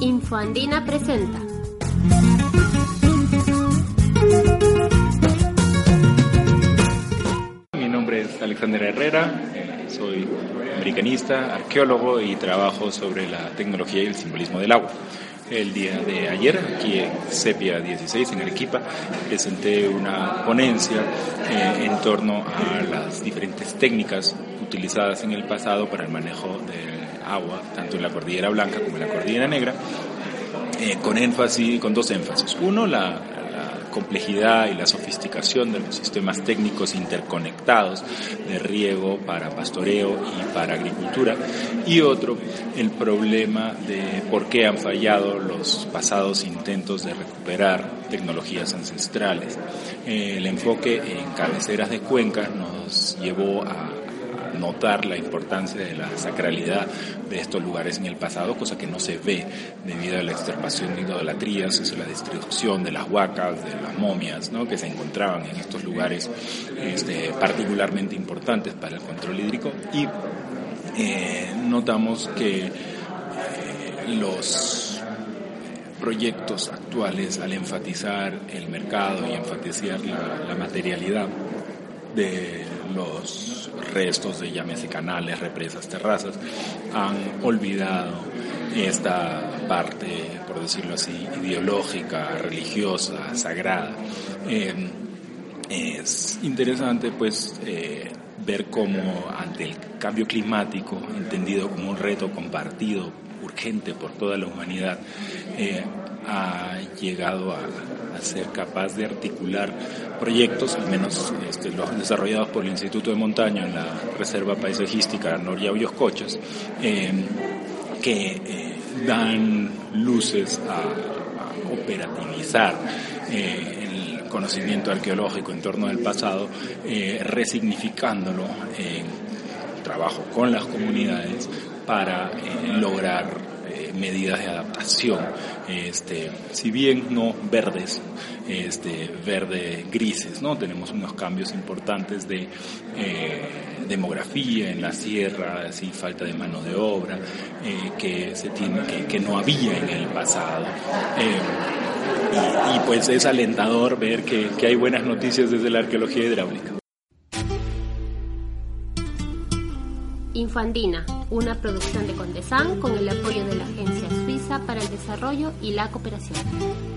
Infoandina presenta. Mi nombre es Alexander Herrera, eh, soy americanista, arqueólogo y trabajo sobre la tecnología y el simbolismo del agua. El día de ayer, aquí en Sepia 16, en Arequipa, presenté una ponencia eh, en torno a las diferentes técnicas utilizadas en el pasado para el manejo del agua, tanto en la Cordillera Blanca como en la Cordillera Negra, eh, con énfasis, con dos énfasis. Uno, la, la complejidad y la sofisticación de los sistemas técnicos interconectados de riego para pastoreo y para agricultura. Y otro, el problema de por qué han fallado los pasados intentos de recuperar tecnologías ancestrales. Eh, el enfoque en cabeceras de cuencas nos llevó a notar la importancia de la sacralidad de estos lugares en el pasado, cosa que no se ve debido a la extirpación de idolatrías, es la destrucción de las huacas, de las momias, ¿no? que se encontraban en estos lugares este, particularmente importantes para el control hídrico y eh, notamos que eh, los proyectos actuales al enfatizar el mercado y enfatizar la, la materialidad de los restos de llámese canales, represas, terrazas, han olvidado esta parte, por decirlo así, ideológica, religiosa, sagrada. Eh, es interesante pues eh, ver cómo ante el cambio climático, entendido como un reto compartido, urgente por toda la humanidad, eh, ha llegado a, ser capaz de articular proyectos, al menos este, los desarrollados por el Instituto de Montaña en la Reserva Paisajística Noria Cochas, eh, que eh, dan luces a, a operativizar eh, el conocimiento arqueológico en torno del pasado, eh, resignificándolo en trabajo con las comunidades para eh, medidas de adaptación, este, si bien no verdes, este, verde grises, ¿no? Tenemos unos cambios importantes de eh, demografía en la sierra, así falta de mano de obra, eh, que se tiene, que, que, no había en el pasado. Eh, y, y, pues es alentador ver que, que hay buenas noticias desde la arqueología hidráulica. Infandina, una producción de Condesan con el apoyo de la Agencia Suiza para el Desarrollo y la Cooperación.